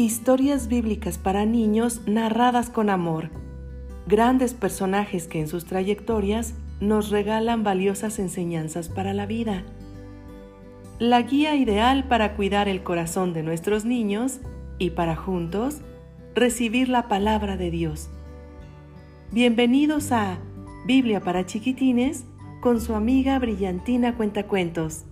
Historias bíblicas para niños narradas con amor. Grandes personajes que en sus trayectorias nos regalan valiosas enseñanzas para la vida. La guía ideal para cuidar el corazón de nuestros niños y para juntos recibir la palabra de Dios. Bienvenidos a Biblia para chiquitines con su amiga Brillantina Cuentacuentos.